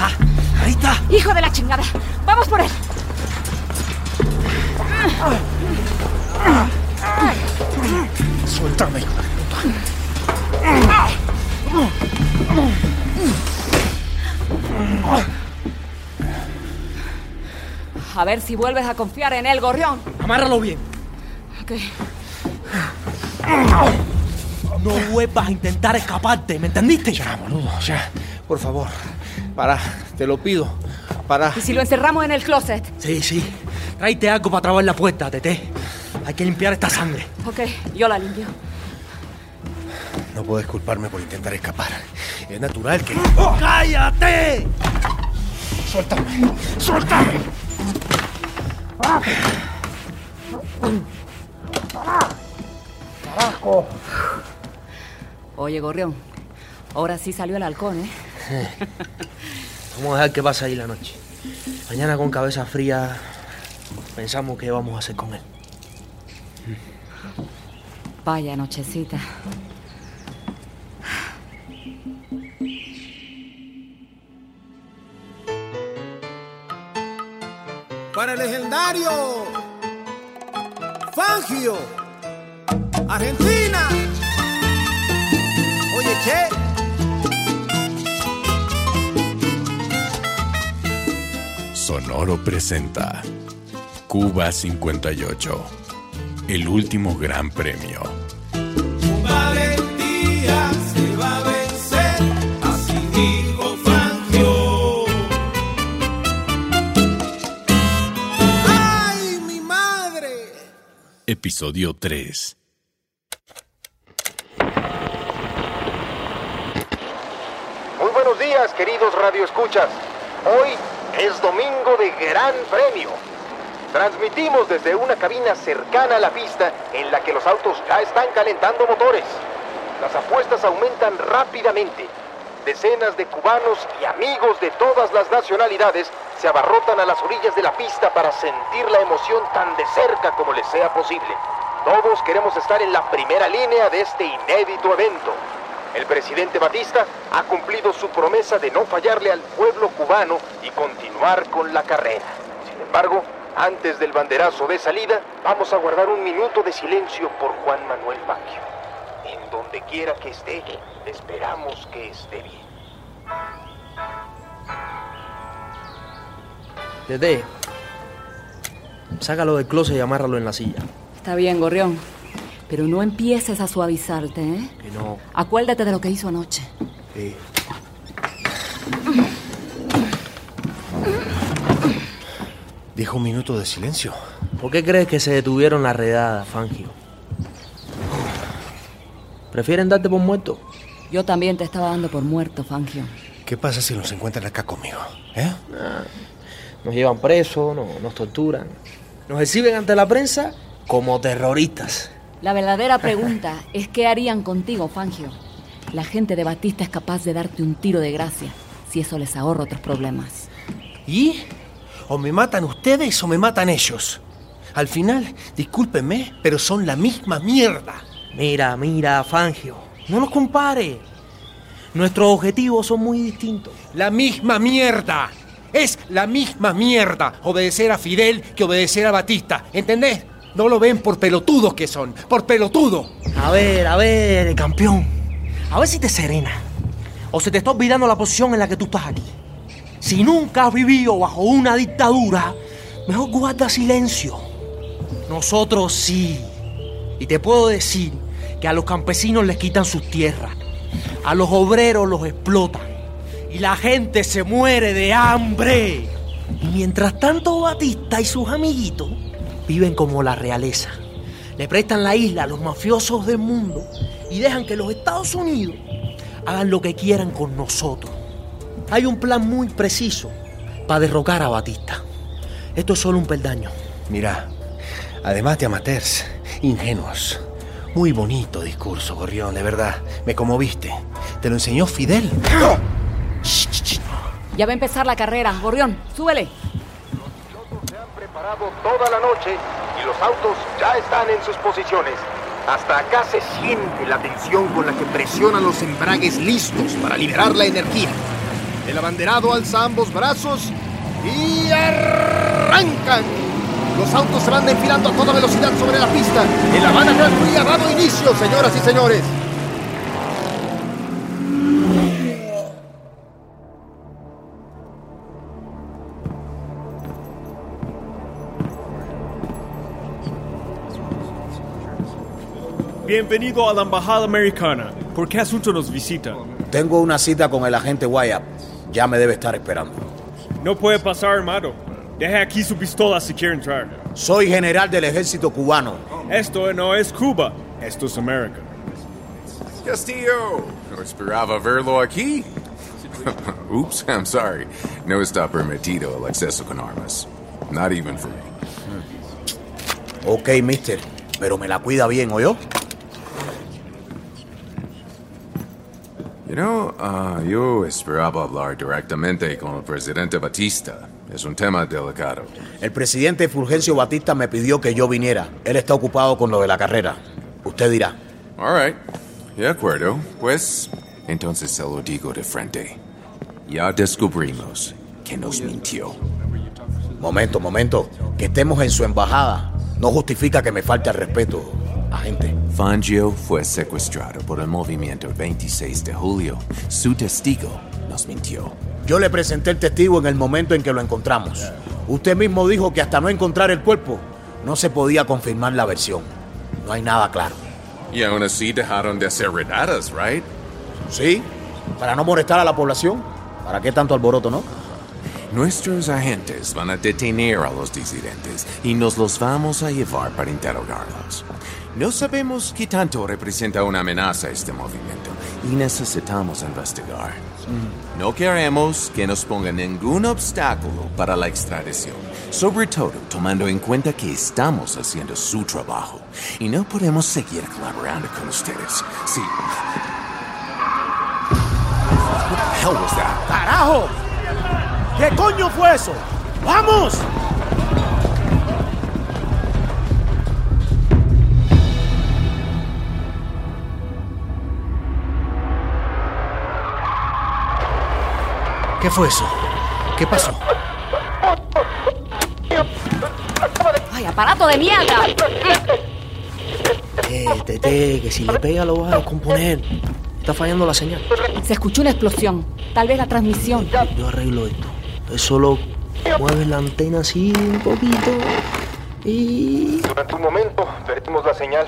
está. Ahí está. ¡Hijo de la chingada! ¡Vamos por él! Suéltame. A ver si vuelves a confiar en él, gorrión. Amárralo bien. Ok. No vuelvas a intentar escaparte, ¿me entendiste? Ya, boludo, ya. Por favor, para, te lo pido. Para. ¿Y si lo encerramos en el closet? Sí, sí. Tráete algo para trabar la puerta, Tete. Hay que limpiar esta sangre. Ok, yo la limpio. No puedes culparme por intentar escapar. Es natural que. ¡Cállate! ¡Suéltame! ¡Suéltame! Oye, gorrión. Ahora sí salió el halcón, ¿eh? Vamos a dejar que pase ahí la noche. Mañana con cabeza fría pensamos qué vamos a hacer con él. Vaya nochecita. para el legendario Fangio, Argentina. Oye, che. Sonoro presenta Cuba 58, el último gran premio. Valentía se va a vencer, así dijo Fangio. ¡Ay, mi madre! Episodio 3. Muy buenos días, queridos radioescuchas. Hoy es domingo de Gran Premio. Transmitimos desde una cabina cercana a la pista en la que los autos ya están calentando motores. Las apuestas aumentan rápidamente. Decenas de cubanos y amigos de todas las nacionalidades se abarrotan a las orillas de la pista para sentir la emoción tan de cerca como les sea posible. Todos queremos estar en la primera línea de este inédito evento. El presidente Batista ha cumplido su promesa de no fallarle al pueblo cubano y continuar con la carrera. Sin embargo, antes del banderazo de salida, vamos a guardar un minuto de silencio por Juan Manuel Baquio. En donde quiera que esté, esperamos que esté bien. Tete, sácalo del closet y amárralo en la silla. Está bien, gorrión. Pero no empieces a suavizarte, ¿eh? Que no. Acuérdate de lo que hizo anoche. Sí. Dijo un minuto de silencio. ¿Por qué crees que se detuvieron la redada, Fangio? ¿Prefieren darte por muerto? Yo también te estaba dando por muerto, Fangio. ¿Qué pasa si nos encuentran acá conmigo? ¿Eh? Nos llevan presos, no- nos torturan. Nos exhiben ante la prensa como terroristas. La verdadera pregunta es qué harían contigo, Fangio. La gente de Batista es capaz de darte un tiro de gracia si eso les ahorra otros problemas. ¿Y? O me matan ustedes o me matan ellos. Al final, discúlpenme, pero son la misma mierda. Mira, mira, Fangio, no nos compare. Nuestros objetivos son muy distintos. La misma mierda. Es la misma mierda obedecer a Fidel que obedecer a Batista. ¿Entendés? No lo ven por pelotudos que son. Por pelotudo. A ver, a ver, campeón. A ver si te serena. O se te está olvidando la posición en la que tú estás aquí. Si nunca has vivido bajo una dictadura, mejor guarda silencio. Nosotros sí. Y te puedo decir que a los campesinos les quitan sus tierras. A los obreros los explotan. Y la gente se muere de hambre. Y mientras tanto Batista y sus amiguitos viven como la realeza. Le prestan la isla a los mafiosos del mundo y dejan que los Estados Unidos hagan lo que quieran con nosotros. Hay un plan muy preciso para derrocar a Batista. Esto es solo un peldaño. Mira, además de amateurs, ingenuos. Muy bonito discurso, Gorrión, de verdad. Me conmoviste. ¿Te lo enseñó Fidel? Ya va a empezar la carrera. Gorrión, súbele. Toda la noche y los autos ya están en sus posiciones. Hasta acá se siente la tensión con la que presionan los embragues listos para liberar la energía. El abanderado alza ambos brazos y arrancan. Los autos se van enfilando a toda velocidad sobre la pista. El Habana Prix ha dado inicio, señoras y señores. Bienvenido a la Embajada Americana. ¿Por qué asunto nos visita? Tengo una cita con el agente Wyatt. Ya me debe estar esperando. No puede pasar, armado. Deje aquí su pistola si quiere entrar. Soy general del ejército cubano. Esto no es Cuba. Esto es América. Castillo, no esperaba verlo aquí. Oops, I'm sorry. No está permitido el acceso con armas. Not even for me. Ok, mister. Pero me la cuida bien, ¿oyó? You know, ah, yo esperaba hablar directamente con el presidente Batista. Es un tema delicado. El presidente Fulgencio Batista me pidió que yo viniera. Él está ocupado con lo de la carrera. Usted dirá. All right. De acuerdo. Pues, entonces se lo digo de frente. Ya descubrimos que nos mintió. Momento, momento. Que estemos en su embajada no justifica que me falte el respeto, agente. Fangio fue secuestrado por el movimiento 26 de julio. Su testigo nos mintió. Yo le presenté el testigo en el momento en que lo encontramos. Usted mismo dijo que hasta no encontrar el cuerpo, no se podía confirmar la versión. No hay nada claro. Y aún así dejaron de hacer redadas, ¿right? Sí, para no molestar a la población. ¿Para qué tanto alboroto, no? Nuestros agentes van a detener a los disidentes y nos los vamos a llevar para interrogarlos. No sabemos qué tanto representa una amenaza este movimiento y necesitamos investigar. No queremos que nos pongan ningún obstáculo para la extradición, sobre todo tomando en cuenta que estamos haciendo su trabajo y no podemos seguir colaborando con ustedes. Sí. What the? ¡Carajo! ¿Qué coño fue eso? ¡Vamos! ¿Qué fue eso? ¿Qué pasó? ¡Ay, aparato de mierda! Eh, Tete, que si le pega lo vas a descomponer. Está fallando la señal. Se escuchó una explosión. Tal vez la transmisión. Yo arreglo esto. Solo mueves la antena así un poquito y... Durante un momento perdimos la señal,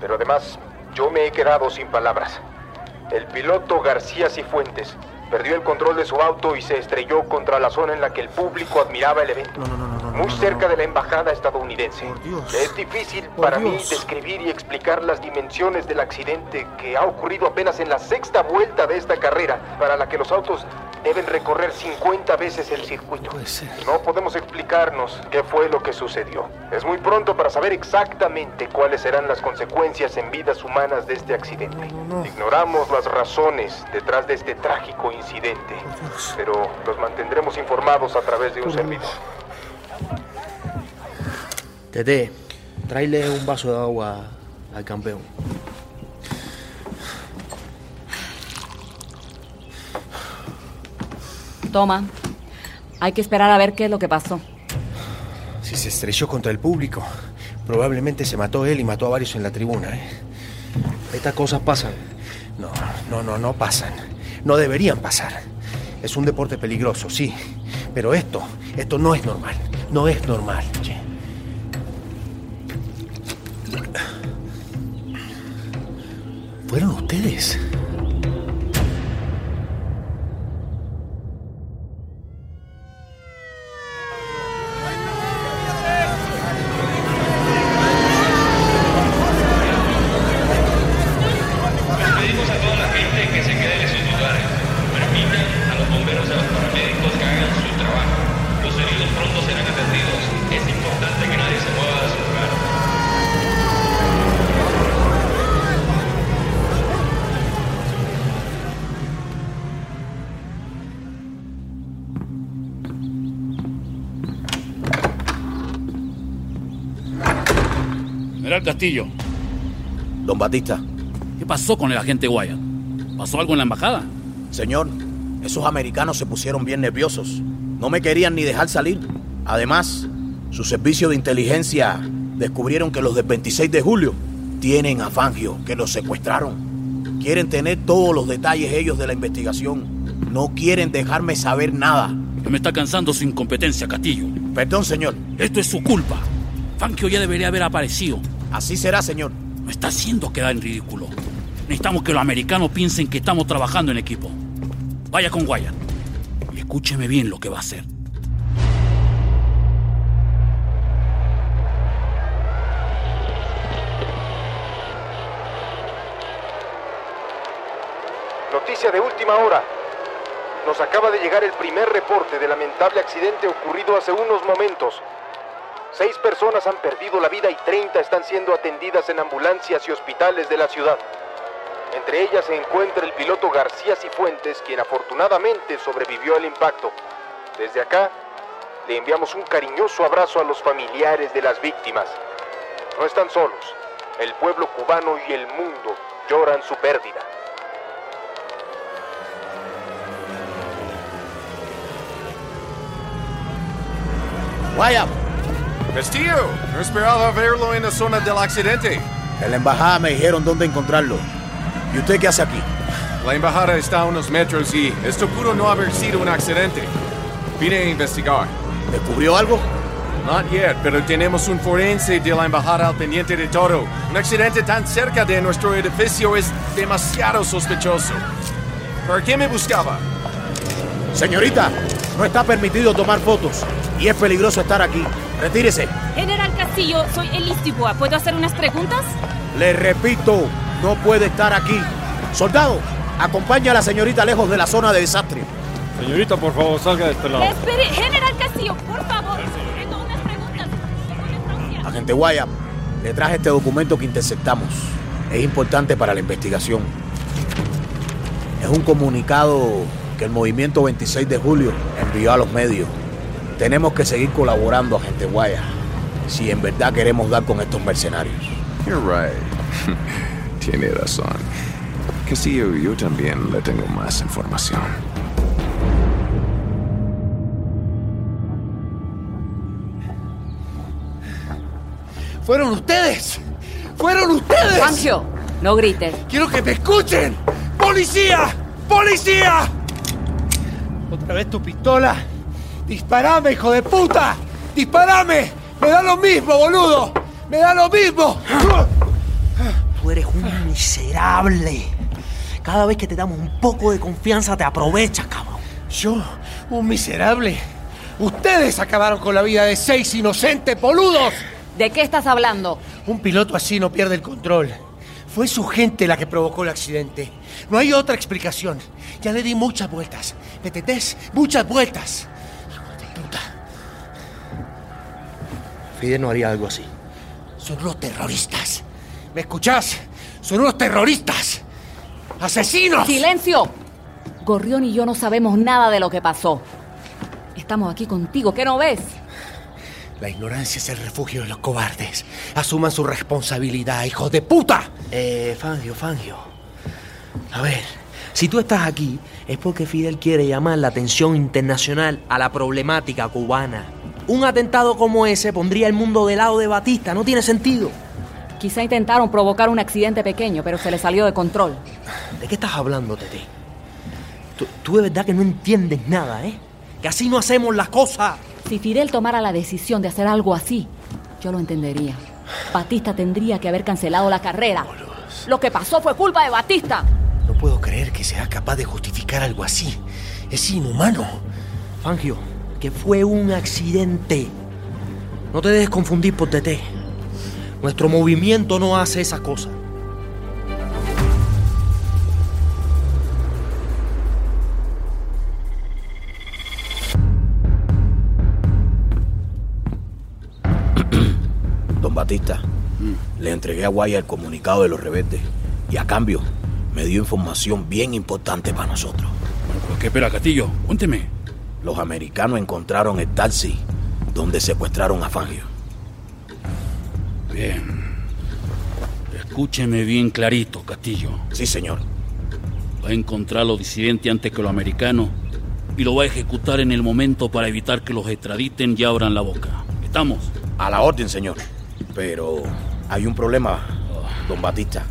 pero además yo me he quedado sin palabras. El piloto García Cifuentes perdió el control de su auto y se estrelló contra la zona en la que el público admiraba el evento. No, no, no, no, Muy no, cerca no. de la embajada estadounidense. Por Dios. Es difícil Por para mí Dios. describir y explicar las dimensiones del accidente que ha ocurrido apenas en la sexta vuelta de esta carrera, para la que los autos deben recorrer 50 veces el circuito. No podemos explicarnos qué fue lo que sucedió. Es muy pronto para saber exactamente cuáles serán las consecuencias en vidas humanas de este accidente. Ignoramos las razones detrás de este trágico incidente, pero los mantendremos informados a través de un servidor. Tete, tráele un vaso de agua al campeón. Toma. Hay que esperar a ver qué es lo que pasó. Si se estrelló contra el público, probablemente se mató él y mató a varios en la tribuna, ¿eh? Estas cosas pasan. No, no, no, no pasan. No deberían pasar. Es un deporte peligroso, sí. Pero esto, esto no es normal. No es normal. che. ¿Fueron ustedes? General Castillo, Don Batista, ¿qué pasó con el agente Wyatt? ¿Pasó algo en la embajada? señor, Esos americanos se pusieron bien nerviosos. No me querían ni dejar salir. Además, su servicio de inteligencia descubrieron que los del 26 de julio tienen a Fangio, que los secuestraron. Quieren tener todos los detalles ellos de la investigación. No quieren dejarme saber nada. Me está cansando su incompetencia, Castillo. Perdón, señor. Esto es su culpa. Fangio ya debería haber aparecido. Así será, señor. Me está haciendo quedar en ridículo. Necesitamos que los americanos piensen que estamos trabajando en equipo. Vaya con Wyatt. Y escúcheme bien lo que va a hacer. Noticia de última hora. Nos acaba de llegar el primer reporte del lamentable accidente ocurrido hace unos momentos. Seis personas han perdido la vida y 30 están siendo atendidas en ambulancias y hospitales de la ciudad. Entre ellas se encuentra el piloto García Cifuentes, quien afortunadamente sobrevivió al impacto. Desde acá, le enviamos un cariñoso abrazo a los familiares de las víctimas. No están solos. El pueblo cubano y el mundo lloran su pérdida. Wyatt, Castillo, no esperaba verlo en la zona del accidente. en la embajada me dijeron dónde encontrarlo. ¿Y usted qué hace aquí? La embajada está a unos metros y esto pudo no haber sido un accidente. Vine a investigar. ¿Descubrió algo? Not yet, pero tenemos un forense de la embajada al pendiente de todo. Un accidente tan cerca de nuestro edificio es demasiado sospechoso. ¿Por qué me buscaba? Señorita, no está permitido tomar fotos y es peligroso estar aquí. Retírese. General Castillo, soy Elis Dubois. ¿Puedo hacer unas preguntas? Le repito, no puede estar aquí. Soldado, acompaña a la señorita lejos de la zona de desastre. Señorita, por favor, salga de este lado. Espere, General Castillo, por favor. Tengo unas preguntas. Agente Wyatt, le traje este documento que interceptamos. Es importante para la investigación. Es un comunicado que el movimiento 26 de julio envió a los medios. Tenemos que seguir colaborando, agente Wyatt, si en verdad queremos dar con estos mercenarios. You're right. Tiene razón. Castillo, yo también le tengo más información. ¡Fueron ustedes! ¡Fueron ustedes! Fangio, no grites. ¡Quiero que me escuchen! ¡Policía! ¡Policía! ¿Otra vez tu pistola? ¡Disparame, hijo de puta! ¡Disparame! ¡Me da lo mismo, boludo! ¡Me da lo mismo! Tú eres un miserable. Cada vez que te damos un poco de confianza te aprovechas, cabrón. ¿Yo? ¿Un miserable? Ustedes acabaron con la vida de seis inocentes boludos. ¿De qué estás hablando? Un piloto así no pierde el control. Fue su gente la que provocó el accidente. No hay otra explicación. Ya le di muchas vueltas. ¿Me entendés? Muchas vueltas. Fidel no haría algo así. Son unos terroristas. ¿Me escuchás? Son unos terroristas. ¡Asesinos! ¡Silencio! Gorrión y yo no sabemos nada de lo que pasó. Estamos aquí contigo, ¿qué no ves? La ignorancia es el refugio de los cobardes. Asuman su responsabilidad, hijos de puta. Eh, Fangio, Fangio. A ver, si tú estás aquí es porque Fidel quiere llamar la atención internacional a la problemática cubana. Un atentado como ese pondría el mundo del lado de Batista, no tiene sentido. Quizá intentaron provocar un accidente pequeño, pero se le salió de control. ¿De qué estás hablando, Tete? Tú, tú de verdad que no entiendes nada, ¿eh? Que así no hacemos las cosas. Si Fidel tomara la decisión de hacer algo así, yo lo entendería. Batista tendría que haber cancelado la carrera. Lo que pasó fue culpa de Batista. No puedo creer que sea capaz de justificar algo así. Es inhumano. Fangio, que fue un accidente. No te dejes confundir por Tete. Nuestro movimiento no hace esas cosas. Don Batista, le entregué a Guaya el comunicado de los rebeldes y a cambio me dio información bien importante para nosotros. ¿Por qué espera, Castillo? Cuénteme. Los americanos encontraron el taxi donde secuestraron a Fangio. Bien. Escúcheme bien clarito, Castillo. Sí, señor. Va a encontrar a los disidentes antes que los americanos y lo va a ejecutar en el momento para evitar que los extraditen y abran la boca. ¿Estamos? A la orden, señor. Pero hay un problema, don Batista.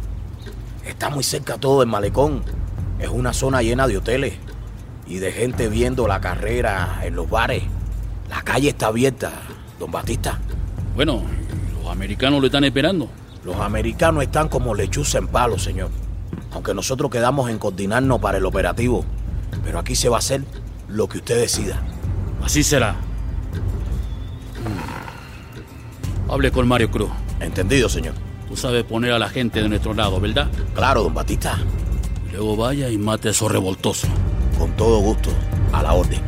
Está muy cerca todo el malecón. Es una zona llena de hoteles y de gente viendo la carrera en los bares. La calle está abierta, don Batista. Bueno, los americanos lo están esperando. Los americanos están como lechuza en palo, señor. Aunque nosotros quedamos en coordinarnos para el operativo. Pero aquí se va a hacer lo que usted decida. Así será. Mm. Hable con Mario Cruz. Entendido, señor. Tú sabes poner a la gente de nuestro lado, ¿verdad? Claro, don Batista. Luego vaya y mate a esos revoltosos. Con todo gusto. A la orden.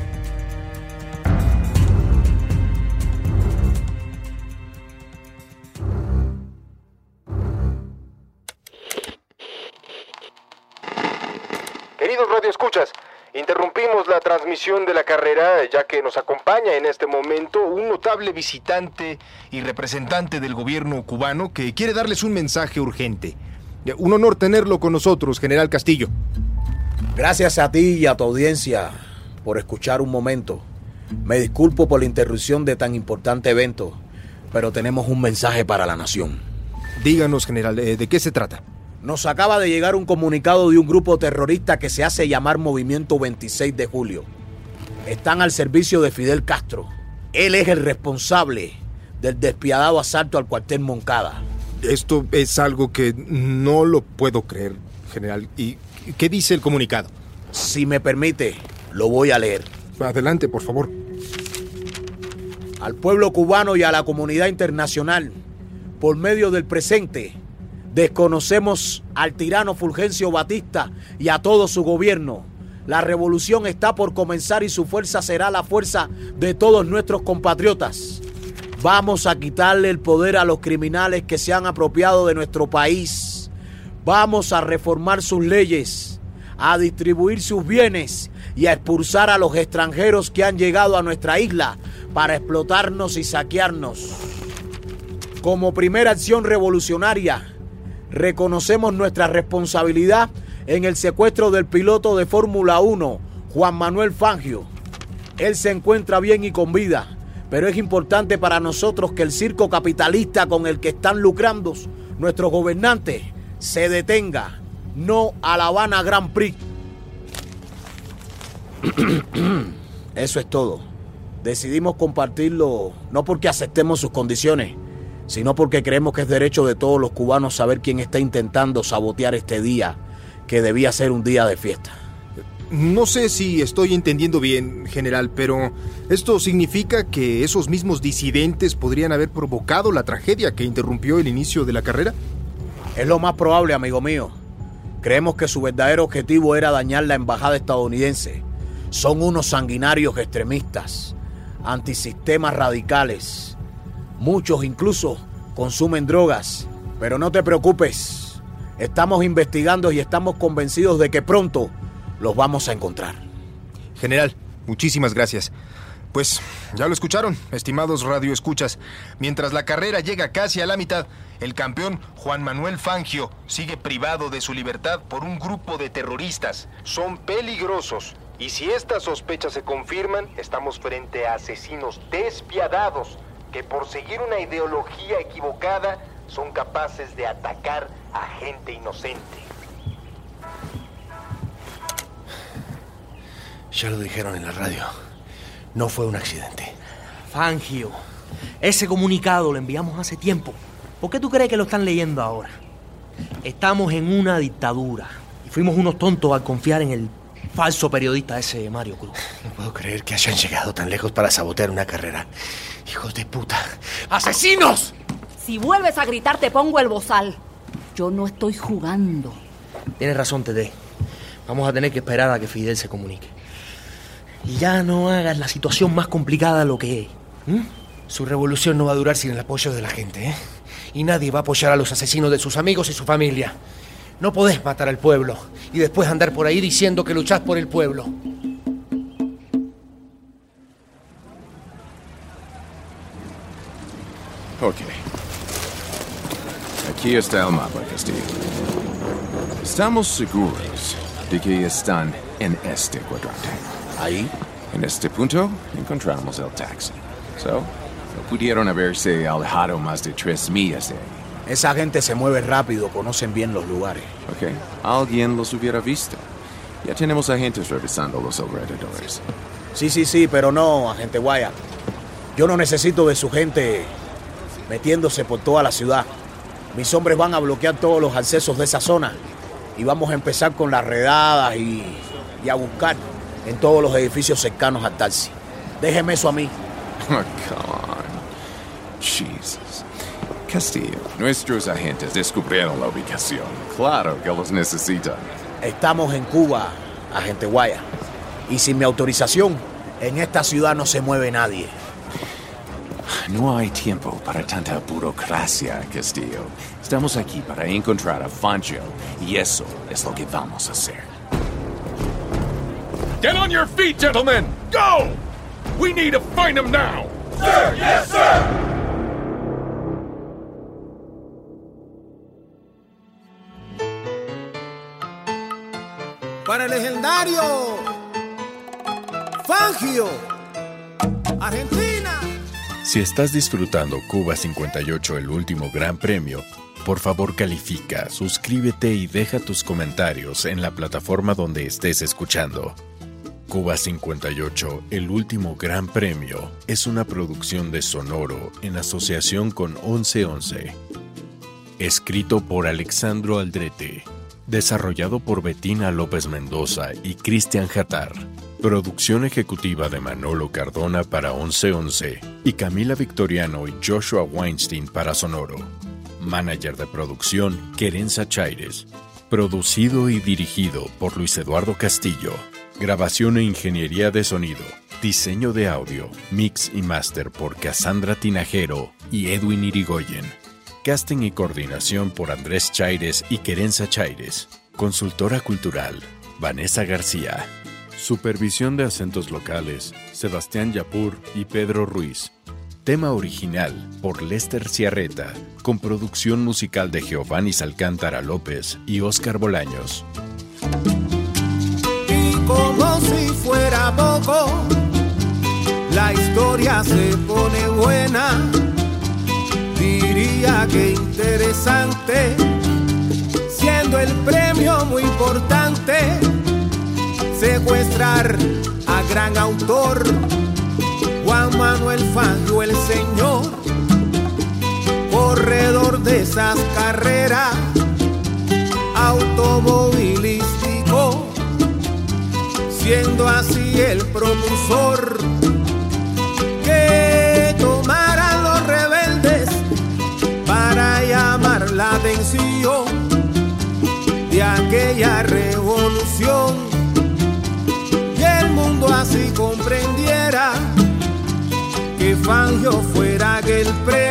Queridos radioescuchas, interrumpimos la transmisión de la carrera ya que nos acompaña en este momento un notable visitante y representante del gobierno cubano que quiere darles un mensaje urgente. Un honor tenerlo con nosotros, general Castillo. Gracias a ti y a tu audiencia por escuchar un momento. Me disculpo por la interrupción de tan importante evento, pero tenemos un mensaje para la nación. Díganos, general, eh, ¿de qué se trata? Nos acaba de llegar un comunicado de un grupo terrorista que se hace llamar Movimiento 26 de Julio. Están al servicio de Fidel Castro. Él es el responsable del despiadado asalto al cuartel Moncada. Esto es algo que no lo puedo creer, general. ¿Y qué dice el comunicado? Si me permite, lo voy a leer. Adelante, por favor. Al pueblo cubano y a la comunidad internacional, por medio del presente, Desconocemos al tirano Fulgencio Batista y a todo su gobierno. La revolución está por comenzar y su fuerza será la fuerza de todos nuestros compatriotas. Vamos a quitarle el poder a los criminales que se han apropiado de nuestro país. Vamos a reformar sus leyes, a distribuir sus bienes y a expulsar a los extranjeros que han llegado a nuestra isla para explotarnos y saquearnos. Como primera acción revolucionaria, reconocemos nuestra responsabilidad en el secuestro del piloto de Fórmula 1, Juan Manuel Fangio. Él se encuentra bien y con vida, pero es importante para nosotros que el circo capitalista con el que están lucrando nuestros gobernantes se detenga, no a la Habana Grand Prix. Eso es todo. Decidimos compartirlo no porque aceptemos sus condiciones, sino porque creemos que es derecho de todos los cubanos saber quién está intentando sabotear este día, que debía ser un día de fiesta. No sé si estoy entendiendo bien, general, pero ¿esto significa que esos mismos disidentes podrían haber provocado la tragedia que interrumpió el inicio de la carrera? Es lo más probable, amigo mío. Creemos que su verdadero objetivo era dañar la embajada estadounidense. Son unos sanguinarios extremistas, antisistemas radicales. Muchos incluso consumen drogas. Pero no te preocupes. Estamos investigando y estamos convencidos de que pronto los vamos a encontrar. General, muchísimas gracias. Pues ya lo escucharon, estimados radioescuchas. Mientras la carrera llega casi a la mitad, el campeón Juan Manuel Fangio sigue privado de su libertad por un grupo de terroristas. Son peligrosos. Y si estas sospechas se confirman, estamos frente a asesinos despiadados que por seguir una ideología equivocada son capaces de atacar a gente inocente. Ya lo dijeron en la radio. No fue un accidente. Fangio, ese comunicado lo enviamos hace tiempo. ¿Por qué tú crees que lo están leyendo ahora? Estamos en una dictadura y fuimos unos tontos al confiar en el falso periodista ese Mario Cruz. No puedo creer que hayan llegado tan lejos para sabotear una carrera. Hijos de puta. ¡Asesinos! Si vuelves a gritar te pongo el bozal. Yo no estoy jugando. Tienes razón, Tete. Vamos a tener que esperar a que Fidel se comunique. Y ya no hagas la situación más complicada lo que es. Su revolución no va a durar sin el apoyo de la gente, ¿eh? Y nadie va a apoyar a los asesinos de sus amigos y su familia. No podés matar al pueblo y después andar por ahí diciendo que luchás por el pueblo. Ok. Aquí está el mapa, Castillo. Estamos seguros de que están en este cuadrante. Ahí. En este punto encontramos el taxi. So, no pudieron haberse alejado más de tres millas de ahí. Esa gente se mueve rápido, conocen bien los lugares. Ok, alguien los hubiera visto. Ya tenemos agentes revisando los alrededores. Sí, sí, sí, pero no, agente Wyatt. Yo no necesito de su gente metiéndose por toda la ciudad. Mis hombres van a bloquear todos los accesos de esa zona y vamos a empezar con las redadas y, y a buscar en todos los edificios cercanos al taxi. Déjeme eso a mí. Oh, come on. Jesus. Castillo, nuestros agentes descubrieron la ubicación. Claro que los necesitan. Estamos en Cuba, agente Guaya. Y sin mi autorización, en esta ciudad no se mueve nadie. No hay tiempo para tanta burocracia, Castillo. Estamos aquí para encontrar a Fangio y eso es lo que vamos a hacer. Get on your feet, gentlemen! Go! We need to find him now! Sir, yes, sir! Para el legendario Fangio, Argentina. Si estás disfrutando Cuba 58, el último gran premio, por favor califica, suscríbete y deja tus comentarios en la plataforma donde estés escuchando. Cuba 58, el último gran premio, es una producción de Sonoro en asociación con 1111. Escrito por Alexandro Aldrete. Desarrollado por Betina López Mendoza y Cristian Jatar. Producción ejecutiva de Manolo Cardona para 1111 y Camila Victoriano y Joshua Weinstein para Sonoro. Manager de producción, Querenza Chaires. Producido y dirigido por Luis Eduardo Castillo. Grabación e ingeniería de sonido. Diseño de audio, mix y master por Cassandra Tinajero y Edwin Irigoyen. Casting y coordinación por Andrés Chaires y Querenza Chaires. Consultora cultural, Vanessa García. Supervisión de acentos locales, Sebastián Yapur y Pedro Ruiz. Tema original por Lester Ciarreta, con producción musical de Giovanni Alcántara López y Óscar Bolaños. Como si fuera poco, la historia se pone buena. Diría que interesante, siendo el premio muy importante, secuestrar a gran autor Juan Manuel Fangio el señor, corredor de esas carreras, automovilístico, siendo así el propulsor que tomaran los rebeldes para llamar la atención de aquella revolución y el mundo así comprendiera que Fangio fuera aquel premio